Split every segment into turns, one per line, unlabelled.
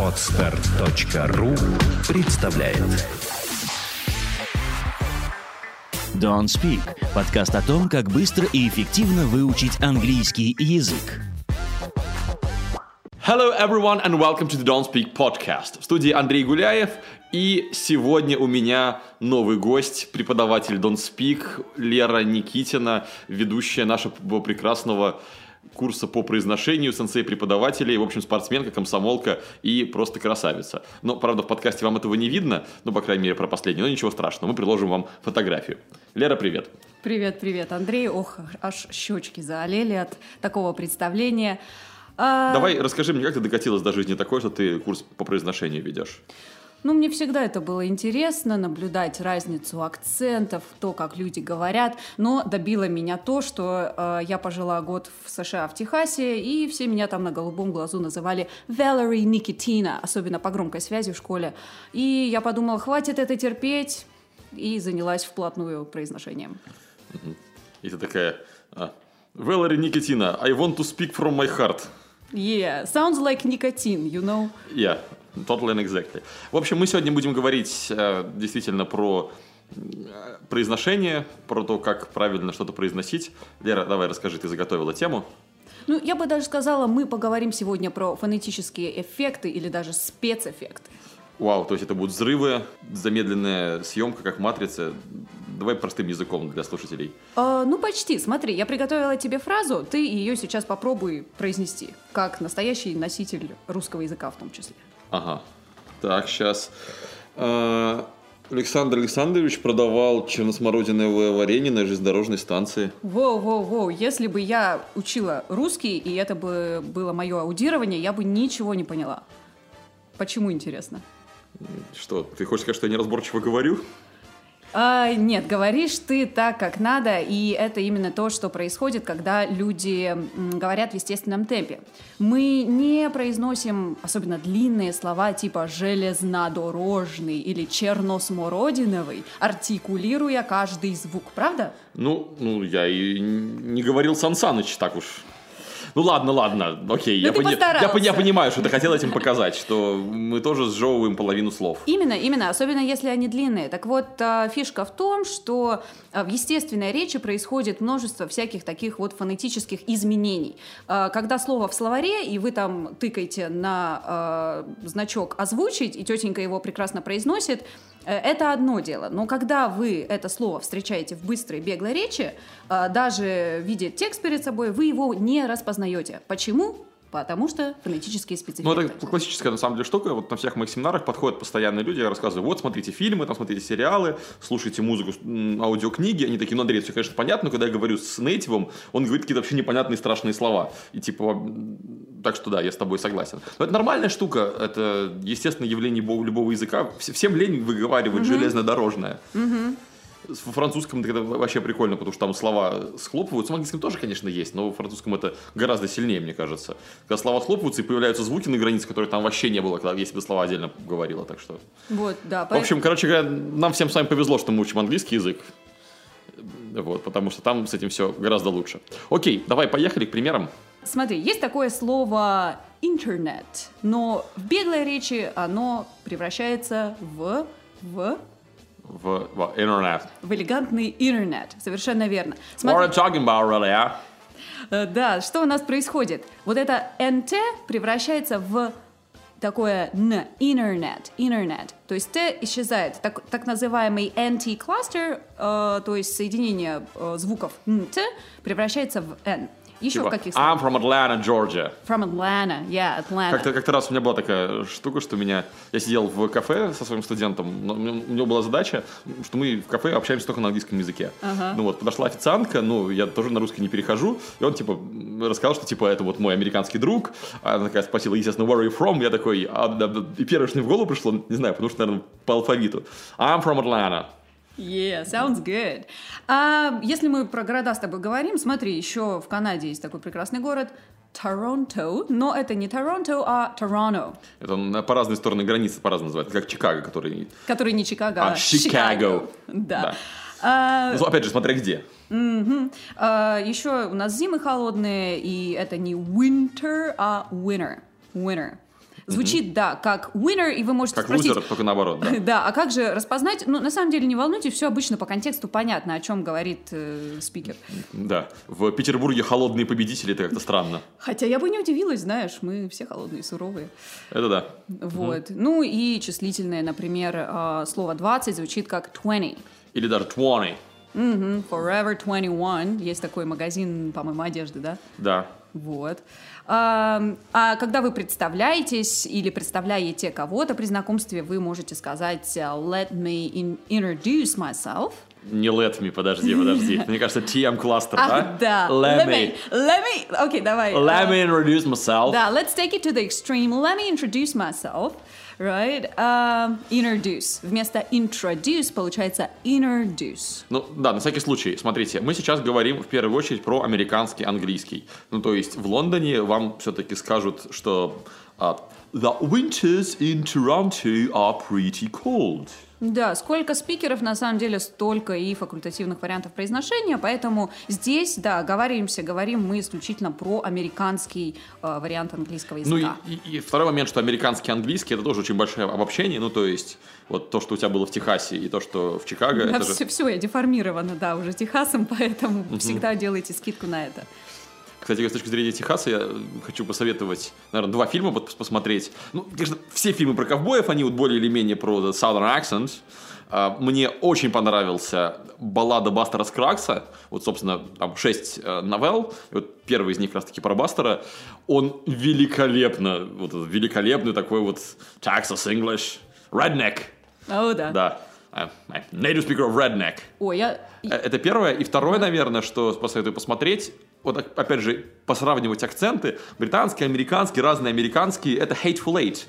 Отстар.ру представляет
Don't Speak – подкаст о том, как быстро и эффективно выучить английский язык.
Hello everyone and welcome to the Don't Speak podcast. В студии Андрей Гуляев и сегодня у меня новый гость, преподаватель Don't Speak Лера Никитина, ведущая нашего прекрасного курса по произношению, сенсей преподавателей, в общем, спортсменка, комсомолка и просто красавица. Но, правда, в подкасте вам этого не видно, ну, по крайней мере, про последнее, но ничего страшного, мы приложим вам фотографию. Лера, привет.
Привет, привет, Андрей. Ох, аж щечки заолели от такого представления. А,
Давай расскажи мне, как ты докатилась до жизни такой, что ты курс по произношению ведешь?
Ну, мне всегда это было интересно, наблюдать разницу акцентов, то, как люди говорят. Но добило меня то, что э, я пожила год в США, в Техасе, и все меня там на голубом глазу называли Valerie Никитина, особенно по громкой связи в школе. И я подумала, хватит это терпеть, и занялась вплотную произношением.
И ты такая, а, Валери Никитина, I want to speak from my heart.
Yeah, sounds like никотин, you know?
Yeah, totally and exactly. В общем, мы сегодня будем говорить э, действительно про э, произношение, про то, как правильно что-то произносить. Лера, давай расскажи, ты заготовила тему.
Ну, я бы даже сказала, мы поговорим сегодня про фонетические эффекты или даже спецэффекты.
Вау, то есть это будут взрывы, замедленная съемка, как в «Матрице». Давай простым языком для слушателей.
А, ну, почти. Смотри, я приготовила тебе фразу, ты ее сейчас попробуй произнести, как настоящий носитель русского языка в том числе.
Ага. Так, сейчас. Александр Александрович продавал черносмородиновое варенье на железнодорожной станции.
Воу-воу-воу, если бы я учила русский, и это бы было мое аудирование, я бы ничего не поняла. Почему, интересно?
Что, ты хочешь сказать, что я неразборчиво говорю?
А, нет, говоришь ты так, как надо, и это именно то, что происходит, когда люди говорят в естественном темпе. Мы не произносим особенно длинные слова типа железнодорожный или черносмородиновый, артикулируя каждый звук, правда?
Ну, ну, я и не говорил Сан Саныч так уж. Ну ладно, ладно, окей.
Ну,
я, пони- я, я понимаю, что ты хотел этим показать, что мы тоже сжевываем половину слов.
Именно, именно, особенно если они длинные. Так вот, а, фишка в том, что а, в естественной речи происходит множество всяких таких вот фонетических изменений. А, Когда слово в словаре, и вы там тыкаете на значок «озвучить», и тетенька его прекрасно произносит, э, это одно дело. Но когда вы это слово встречаете в быстрой, беглой речи, а, даже видя текст перед собой, вы его не распознаете. Почему? Потому что фонетические специфики.
Ну, это классическая, на самом деле, штука. Вот на всех моих семинарах подходят постоянные люди, я рассказываю, вот, смотрите фильмы, там, смотрите сериалы, слушайте музыку, аудиокниги. Они такие, ну, Андрей, все, конечно, понятно, но когда я говорю с нейтивом, он говорит какие-то вообще непонятные страшные слова. И типа, так что да, я с тобой согласен. Но это нормальная штука, это естественное явление любого, языка. Вс- Всем лень выговаривать железнодорожное. В французском это вообще прикольно, потому что там слова схлопываются. В английском тоже, конечно, есть, но в французском это гораздо сильнее, мне кажется. Когда слова схлопываются и появляются звуки на границе, которых там вообще не было, когда если бы слова отдельно говорила, так что...
Вот, да.
В общем, короче говоря, нам всем с вами повезло, что мы учим английский язык. Вот, потому что там с этим все гораздо лучше. Окей, давай поехали к примерам.
Смотри, есть такое слово интернет, но в беглой речи оно превращается в, в,
В, в интернет.
в элегантный интернет. Совершенно верно.
What are
Смотри,
you talking about, really, а?
да, что у нас происходит? Вот это nt превращается в такое н, интернет, интернет. То есть т исчезает. Так, так называемый NT-кластер, э, то есть соединение э, звуков nt, превращается в n. Еще
Типа,
в каких
I'm from Atlanta, Georgia.
From Atlanta, yeah, Atlanta.
Как-то, как-то раз у меня была такая штука, что меня... Я сидел в кафе со своим студентом, но у него была задача, что мы в кафе общаемся только на английском языке. Ну вот, подошла официантка, ну, я тоже на русский не перехожу, и он, типа, рассказал, что, типа, это вот мой американский друг. Она такая спросила, естественно, where are you from? Я такой, а, да, да. и первое, что мне в голову пришло, не знаю, потому что, наверное, по алфавиту. I'm from Atlanta.
Yeah, sounds good. А если мы про города с тобой говорим, смотри, еще в Канаде есть такой прекрасный город Торонто, но это не Торонто, а Торонто,
Это по разные стороны границы по-разному называется, как Чикаго, который...
который не Чикаго, а,
А, Чикаго.
Да.
Да.
А,
Ну, опять же, смотря где.
а, еще у нас зимы холодные, и это не winter, а winter. Winter. Звучит, да, как winner, и вы можете
Как
спросить...
лузер, только наоборот, да.
Да, а как же распознать? Ну, на самом деле, не волнуйтесь, все обычно по контексту понятно, о чем говорит э, спикер.
Да. В Петербурге холодные победители, это как-то странно.
Хотя я бы не удивилась, знаешь, мы все холодные, суровые.
Это да.
Вот. Ну и числительное, например, э, слово 20 звучит как 20.
Или даже 20.
Мгм, Forever 21. Есть такой магазин, по-моему, одежды, да?
Да.
Вот. А, а когда вы представляетесь или представляете кого-то при знакомстве, вы можете сказать э, «Let me in- introduce myself».
Не let me, подожди, подожди. Мне кажется, TM кластер, да?
да.
Let me.
Let me... Окей, давай.
Let
А,
me introduce myself.
Да, let's take it to the extreme. Let me introduce myself. Right? Um, introduce. Вместо introduce получается introduce.
Ну да, на всякий случай, смотрите, мы сейчас говорим в первую очередь про американский английский. Ну то есть в Лондоне вам все-таки скажут, что а, The winters in Toronto are pretty cold.
Да, сколько спикеров, на самом деле, столько и факультативных вариантов произношения, поэтому здесь, да, говоримся, говорим мы исключительно про американский э, вариант английского
Ну и,
языка.
и- и второй момент, что американский английский это тоже очень большое обобщение. Ну то есть вот то, что у тебя было в Техасе и то, что в Чикаго,
Да,
это же...
все, я деформирована, да, уже Техасом, поэтому всегда делайте скидку на это.
Кстати, с точки зрения Техаса, я хочу посоветовать, наверное, два фильма посмотреть. Ну, конечно, все фильмы про ковбоев, они вот более или менее про the Southern accent. А, Мне очень понравился баллада Бастера Скракса. Вот, собственно, там шесть э, новелл. И вот первый из них как раз-таки про Бастера. Он великолепно, вот великолепный такой вот Texas English, redneck.
О, да.
Да. Native speaker of redneck.
Ой, я...
Э, Это первое. И второе, наверное, что посоветую посмотреть, вот опять же, посравнивать акценты. Британский, американский, разные американские. Это Hateful Eight.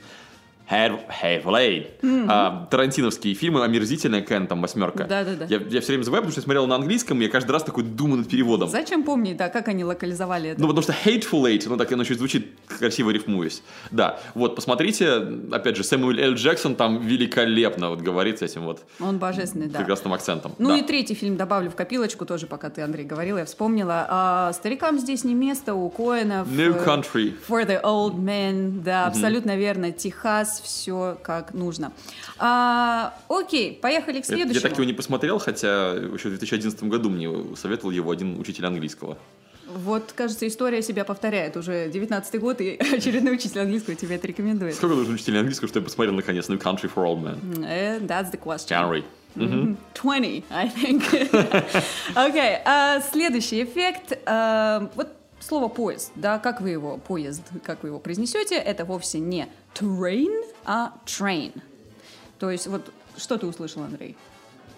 Hate- Hateful Eight. А, тарантиновские фильмы, омерзительная Кен, там, восьмерка.
Да-да-да.
Я, я все время забываю, потому что я смотрел на английском, и я каждый раз такой думаю над переводом.
Зачем помнить, да, как они локализовали это?
Ну, потому что Hateful Eight, ну, так оно еще звучит красиво рифмуясь. Да, вот, посмотрите, опять же, Сэмюэль Л. Джексон там великолепно вот говорит с этим вот
Он божественный, да.
прекрасным акцентом.
Ну
Да.
и третий фильм добавлю в копилочку тоже, пока ты, Андрей, говорил, я вспомнила. А, старикам здесь не место, у Коэнов.
New
э,
Country.
For the old men, да, абсолютно верно. Техас, все как нужно. А, окей, поехали к
Я, я
следующему.
так его не посмотрел, хотя еще в 2011 году мне советовал его один учитель английского.
Вот, кажется, история себя повторяет. Уже 19 год, и очередной учитель английского тебе это рекомендует.
Сколько нужно учителей английского, что я посмотрел наконец New Country for Old Men?
Э, That's the question.
January.
Мгм. 20, I think. Окей, а следующий эффект. а, Вот слово поезд, да, как вы его, поезд, как вы его произнесете, это вовсе не train, а train. То есть вот что ты услышал, Андрей?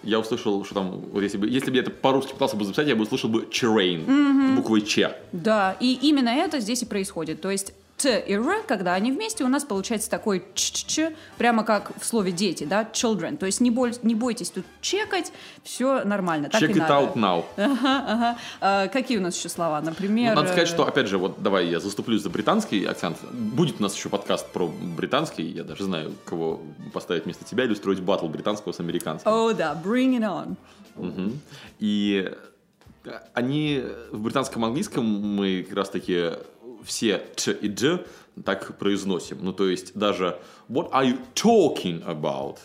Я услышал, что там, вот если бы, если бы я это по-русски пытался бы записать, я бы услышал бы Chain, буквой Ч.
Да, и именно это здесь и происходит. То есть Т и Р, когда они вместе, у нас получается такой ч прямо как в слове дети, да, children. То есть не, боль- не бойтесь тут чекать, все нормально. Так
Check
и
it
надо.
out now.
Ага, ага. А, какие у нас еще слова? Например...
Ну, надо сказать,
э,
что, опять же, вот давай я заступлюсь за британский акцент. Будет у нас еще подкаст про британский. Я даже знаю, кого поставить вместо тебя или устроить батл британского с американским.
О, да, bring it on.
Мгм. И они в британском английском мы как раз таки все ч и дж так произносим. Ну, то есть даже what are you talking about?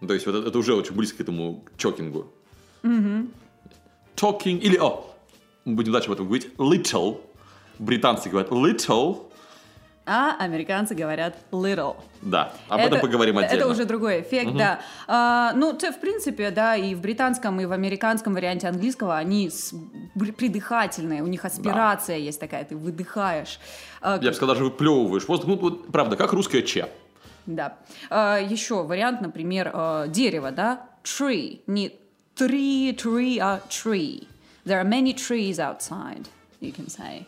Ну, то есть вот это, это уже очень близко к этому чокингу. Talking или, о, мы будем дальше об этом говорить, little. Британцы говорят little,
А американцы говорят little.
да, об этом поговорим отдельно.
Это уже другой эффект, да. А, ну, т- в принципе, да, и в британском, и в американском варианте английского они с- придыхательные, у них аспирация есть такая, ты выдыхаешь. А,
Я бы сказал, даже выплевываешь воздух. Ну, вот, правда, как русское че.
Да. А, еще вариант, например, а, дерево, да? Tree. Не tree, tree, а tree. There are many trees outside, you can say.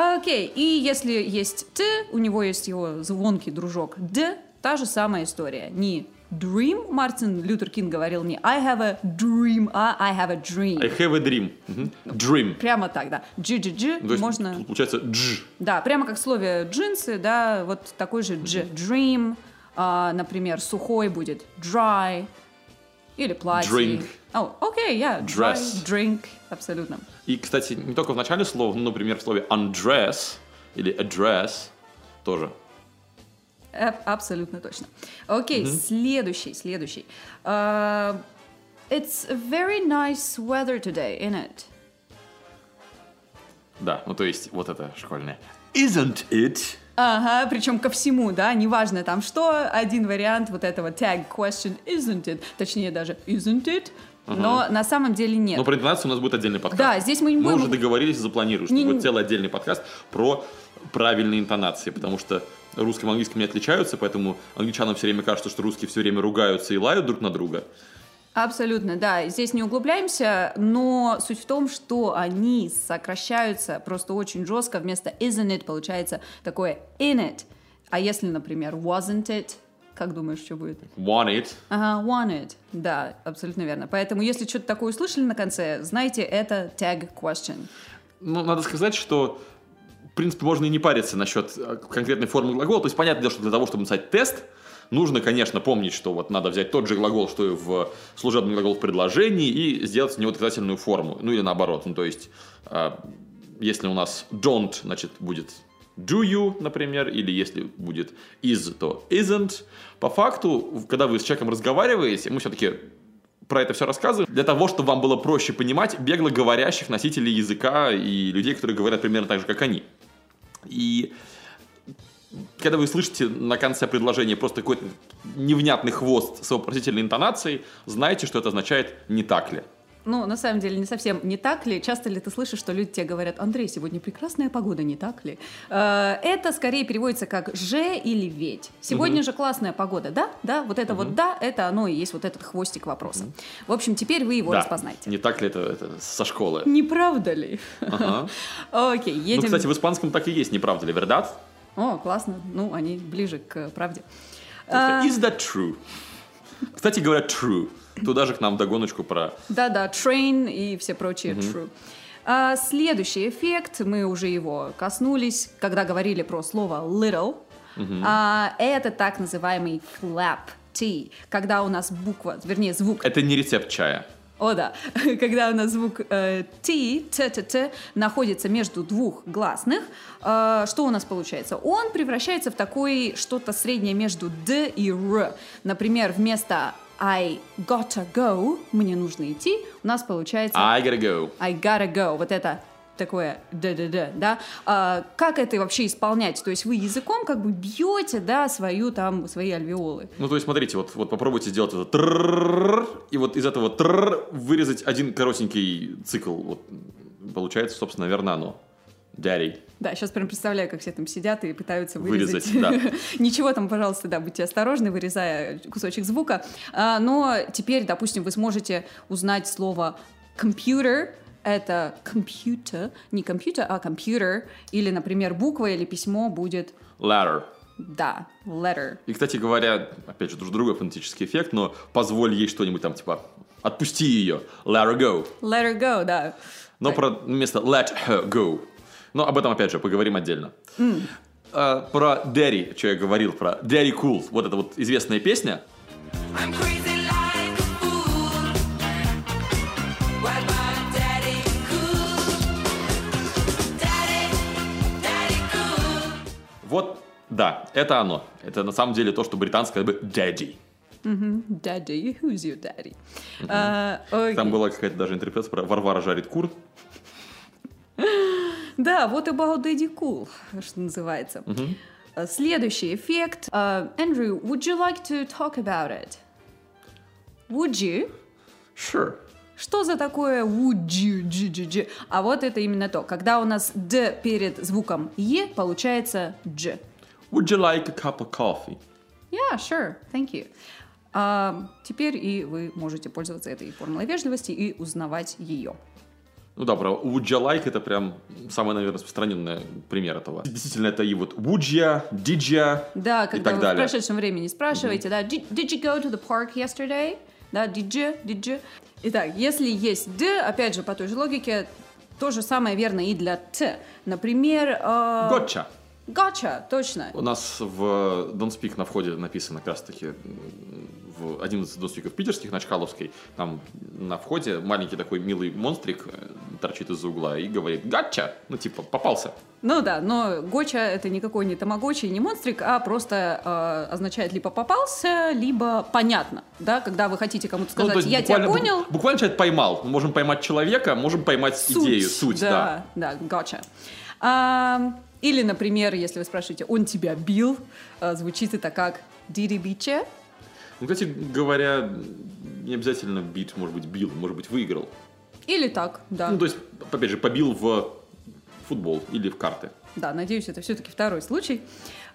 Окей, и если есть Т, у него есть его звонкий дружок Д, та же самая история. Не dream. Мартин Лютер Кинг говорил не I have a dream, а I have a dream.
I have a dream. Мгм. Dream.
Прямо так, да. G-G-G
есть
можно...
тут получается дж.
Да, прямо как в слове джинсы, да, вот такой же G. Dream, а, например, сухой будет dry, или платье.
Drink.
О, окей, я. dry,
Dress.
drink, абсолютно.
И, кстати, не только в начале слова, ну, например, в слове undress или address тоже.
Э, Абсолютно точно. Окей, следующий, следующий. А, it's very nice weather today, isn't it?
Да, ну то есть вот это школьное. Isn't it?
Ага, причем ко всему, да, неважно там что, один вариант вот этого tag question isn't it, точнее даже isn't it, но на самом деле нет.
Но про интонацию у нас будет отдельный подкаст.
Да, здесь мы не
Мы
будем-
уже договорились и запланировали, что
Не-
будет целый отдельный подкаст про правильные интонации, потому что русским и английским не отличаются, поэтому англичанам все время кажется, что русские все время ругаются и лают друг на друга.
Абсолютно, да. Здесь не углубляемся, но суть в том, что они сокращаются просто очень жестко. Вместо isn't it получается такое in it. А если, например, wasn't it, как думаешь, что будет?
Want it.
Ага, want it. Да, абсолютно верно. Поэтому, если что-то такое услышали на конце, знайте, это tag question.
Ну, надо сказать, что в принципе, можно и не париться насчет э, конкретной формы глагола. То есть, понятное дело, что для того, чтобы написать тест, нужно, конечно, помнить, что вот надо взять тот же глагол, что и в служебном глагол в предложении, и сделать с него отрицательную форму. Ну, или наоборот. Ну, то есть, э, если у нас don't, значит, будет do you, например, или если будет is, то isn't. По факту, когда вы с человеком разговариваете, мы все-таки про это все рассказываем, для того, чтобы вам было проще понимать бегло говорящих носителей языка и людей, которые говорят примерно так же, как они. И когда вы слышите на конце предложения просто какой-то невнятный хвост с вопросительной интонацией, знайте, что это означает «не так ли».
Ну, на самом деле, не совсем не так ли? Часто ли ты слышишь, что люди тебе говорят, Андрей, сегодня прекрасная погода, не так ли? Э, Это скорее переводится как «же» или «ведь». Сегодня же классная погода, да? Да, вот это вот «да», это оно и есть вот этот хвостик вопроса. В общем, теперь вы его
Да.
распознаете.
Не так ли это, это со школы?
Не правда ли?
Ага.
Окей,
Ну,
едем.
кстати, в испанском так и есть, не правда ли, вердат?
О, классно. Ну, они ближе к правде. А.
Is that true? Кстати говоря, true. Туда же к нам догоночку про
Да-да, train и все прочие true. А, следующий эффект, мы уже его коснулись, когда говорили про слово little. А, это так называемый flap T, когда у нас буква, вернее звук
Это не рецепт чая.
О, да. Когда у нас звук э, T, Т, Т, Т, находится между двух гласных, э, что у нас получается? Он превращается в такой что-то среднее между Д и Р. Например, вместо I gotta go, мне нужно идти, у нас получается
I gotta go.
I gotta go. Вот это такое да-да-да, да. А, как это вообще исполнять? То есть вы языком как бы бьете, да, свою там, свои альвеолы.
Ну, то есть, смотрите, вот, вот попробуйте сделать это и вот из этого вырезать один коротенький цикл. Вот получается, собственно, наверное, оно. Daddy.
Да, сейчас прям представляю, как все там сидят и пытаются
Вырезать,
вырезать.
да.
Ничего там, пожалуйста, да, будьте осторожны, вырезая кусочек звука. А, но теперь, допустим, вы сможете узнать слово computer. Это computer, не компьютер, а computer. Или, например, буква или письмо будет,
Ladder.
да, letter.
И, кстати говоря, опять же, тоже другой фонетический эффект, но позволь ей что-нибудь там, типа, отпусти ее. Let her go.
Let her go, да.
Но про вместо let her go. Но об этом, опять же, поговорим отдельно. А, про Daddy, что я говорил, про Daddy Cool. Вот эта вот известная песня.
I'm crazy
да, это оно. Это на самом деле то, что британское бы daddy.
Daddy, who's your daddy? А, окей.
Там была какая-то даже интерпретация про Варвара жарит кур.
Да, вот about Daddy Cool, что называется. А, Следующий эффект. А, Andrew, would you like to talk about it? Would you?
Sure.
Что за такое would you, G, G, G? А вот это именно то. Когда у нас д перед звуком е, получается дж.
Would you like a cup of coffee?
Yeah, sure, thank you. А, теперь и вы можете пользоваться этой формулой вежливости и узнавать ее.
Ну да, про would you like это прям самый, наверное, распространенный пример этого. Действительно, это и вот would ya, did ya
Да,
и так
вы в
далее.
прошедшем времени спрашиваете, да, did, did you go to the park yesterday? Да, did you, did you? Итак, если есть д, опять же, по той же логике, то же самое верно и для т. Например, э,
Gotcha.
Gotcha, точно.
У нас в Don't Speak на входе написано как раз таки м, в один из Don't Speak'ов питерских, на Чкаловской, там на входе маленький такой милый монстрик э, торчит из-за угла и говорит «Гатча!» Ну, типа, попался.
Ну да, но гоча это никакой не тамагочи, не монстрик, а просто э, означает либо попался, либо понятно, да, когда вы хотите кому-то
Ну,
сказать,
есть
я тебя понял,
бу- Буквально человек поймал. Мы можем поймать человека, можем поймать идею, суть, да.
да. Да, gotcha. А, или, например, если вы спрашиваете, он тебя бил, а, звучит это как you?
Ну, кстати говоря, не обязательно бит, может быть, бил, может быть, выиграл.
Или так, да.
Ну, то есть, опять же, побил в футбол или в карты.
Да, надеюсь, это все-таки второй случай.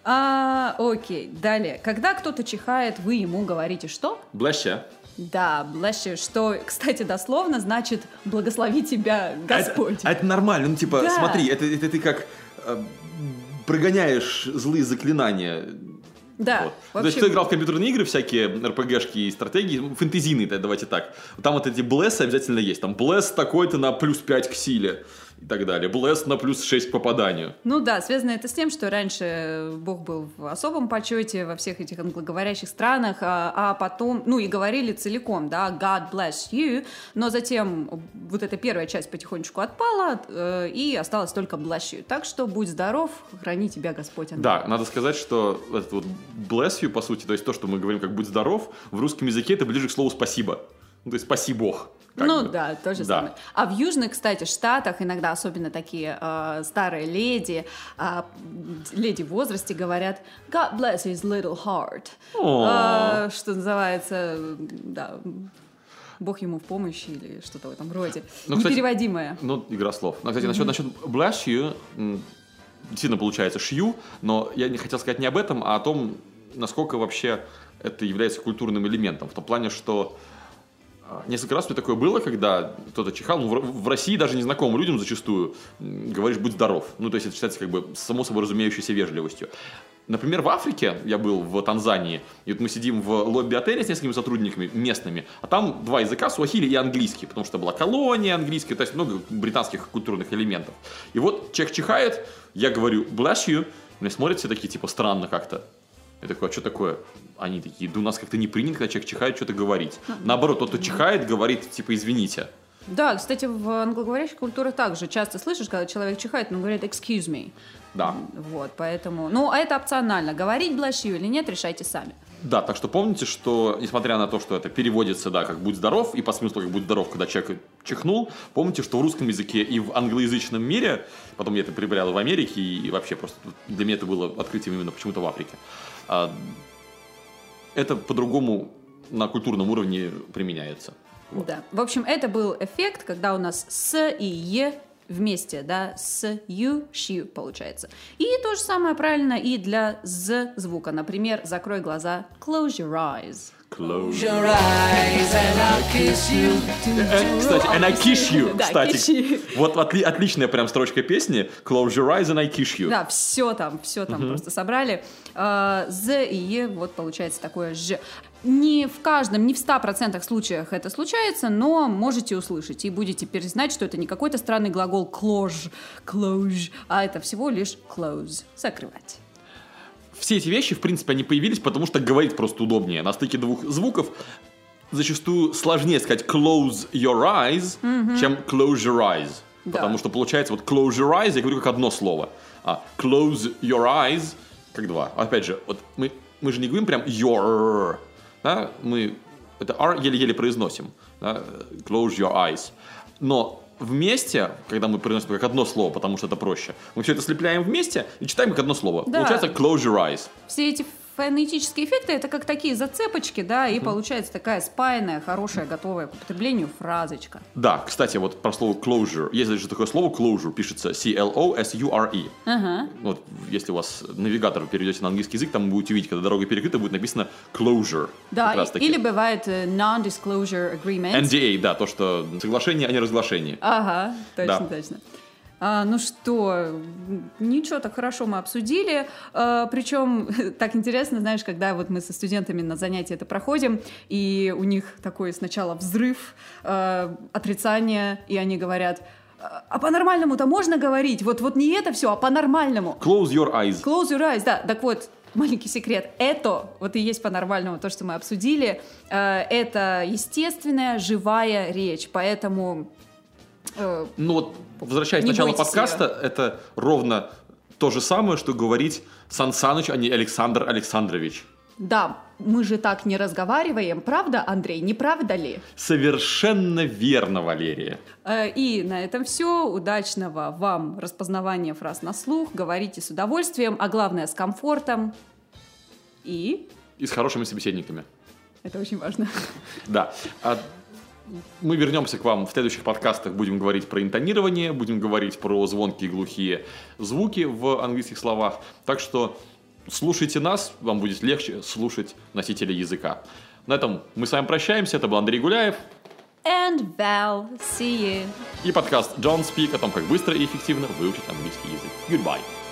А, окей, далее. Когда кто-то чихает, вы ему говорите что?
Блаща.
Да, you, что, кстати, дословно значит «благослови тебя Господь».
А это нормально, ну типа,
Да.
смотри, это, это ты как прогоняешь злые заклинания.
да,
Вот. Ну, То есть, кто играл в компьютерные игры, всякие РПГшки и стратегии, ну, фэнтезийные, да, давайте так. Там вот эти блессы обязательно есть. Там блесс такой-то на плюс 5 к силе и так далее. Блесс на плюс 6 к попаданию.
Ну да, связано это с тем, что раньше Бог был в особом почете во всех этих англоговорящих странах, а, а потом, ну и говорили целиком, да, God bless you, но затем вот эта первая часть потихонечку отпала, э, и осталось только bless you. Так что будь здоров, храни тебя Господь. Андрей.
Да, надо сказать, что этот вот bless you, по сути, то есть то, что мы говорим как «будь здоров», в русском языке это ближе к слову «спасибо». Ну, то есть «спаси Бог». как
ну
бы.
да, то же
Да.
самое. А в южных, кстати, штатах иногда особенно такие э, старые леди, а, леди в возрасте говорят God bless his little heart. А, что называется, да, Бог ему в помощь или что-то в этом роде.
Ну, кстати,
Непереводимое.
Ну, игра слов. Ну, кстати, насчет, насчет bless you, действительно получается шью, но я не хотел сказать не об этом, а о том, насколько вообще это является культурным элементом. В том плане, что Несколько раз у меня такое было, когда кто-то чихал, ну, в, России даже незнакомым людям зачастую говоришь «будь здоров». Ну, то есть это считается как бы само собой разумеющейся вежливостью. Например, в Африке, я был в Танзании, и вот мы сидим в лобби отеля с несколькими сотрудниками местными, а там два языка, суахили и английский, потому что была колония английская, то есть много британских культурных элементов. И вот чех чихает, я говорю «bless you», меня смотрят все такие, типа, странно как-то. Я такой, а что такое? Они такие, да у нас как-то не принято, когда человек чихает, что-то говорить. Наоборот, тот, кто чихает, говорит, типа, извините.
Да, кстати, в англоговорящих культурах также часто слышишь, когда человек чихает, он говорит excuse me.
Да.
Вот, поэтому... Ну, а это опционально. Говорить you или нет, решайте сами.
Да, так что помните, что несмотря на то, что это переводится, да, как «будь здоров», и по смыслу как «будь здоров», когда человек чихнул, помните, что в русском языке и в англоязычном мире, потом я это приобрел в Америке, и вообще просто для меня это было открытием именно почему-то в Африке, это по-другому на культурном уровне применяется.
Да. В общем, это был эффект, когда у нас с и е вместе, да, с ю, щью получается. И то же самое правильно и для з звука. Например, закрой глаза, close your eyes.
Close.
your eyes and I'll kiss you.
Э, Кстати, and I kiss you, кстати. Вот отли- отличная прям строчка песни. Close your eyes and I kiss you.
Да, все там, все там просто собрали. А, З и Е, вот получается такое Ж. Не в каждом, не в 100% случаях это случается, но можете услышать и будете теперь знать, что это не какой-то странный глагол close, close, а это всего лишь close, закрывать.
Все эти вещи, в принципе, они появились, потому что говорить просто удобнее. На стыке двух звуков зачастую сложнее сказать close your eyes, чем close your eyes.
Да.
Потому что получается вот close your eyes, я говорю как одно слово, а close your eyes как два. Опять же, вот мы, мы же не говорим прям your, да? мы это R еле-еле произносим, да? close your eyes. Но вместе, когда мы произносим как одно слово, потому что это проще, мы все это слепляем вместе и читаем как одно слово.
Да.
Получается close your eyes.
Все эти фонетические эффекты это как такие зацепочки, да, и получается такая спаянная, хорошая, готовая к употреблению фразочка.
Да, кстати, вот про слово closure. Есть даже такое слово closure, пишется C-L-O-S-U-R-E.
Ага.
Вот если у вас навигатор перейдете на английский язык, там вы будете видеть, когда дорога перекрыта, будет написано closure.
Да, или бывает э, non-disclosure agreement.
NDA, да, то, что соглашение, а не разглашение.
Ага, точно,
Да.
точно. А, ну что, ничего, так хорошо мы обсудили. А, причем так интересно, знаешь, когда вот мы со студентами на занятии это проходим, и у них такой сначала взрыв, а, отрицание, и они говорят, а а по-нормальному-то можно говорить? Вот, вот не это все, а по-нормальному.
Close your eyes.
Close your eyes, да. Так вот, маленький секрет. Это, вот и есть по-нормальному то, что мы обсудили, э, это естественная, живая речь. Поэтому э,
Ну вот, возвращаясь к началу подкаста, это ровно то же самое, что говорить Сан Саныч, а не Александр Александрович.
да, мы же так не разговариваем, правда, Андрей, не правда ли?
Совершенно верно, Валерия.
Э, И на этом все. Удачного вам распознавания фраз на слух. Говорите с удовольствием, а главное с комфортом. И
И с хорошими собеседниками.
это очень важно.
Да. Мы вернемся к вам в следующих подкастах. Будем говорить про интонирование, будем говорить про звонкие и глухие звуки в английских словах. Так что слушайте нас, вам будет легче слушать носителя языка. На этом мы с вами прощаемся. Это был Андрей Гуляев
And Val, see you.
и подкаст John Speak о том, как быстро и эффективно выучить английский язык. Goodbye.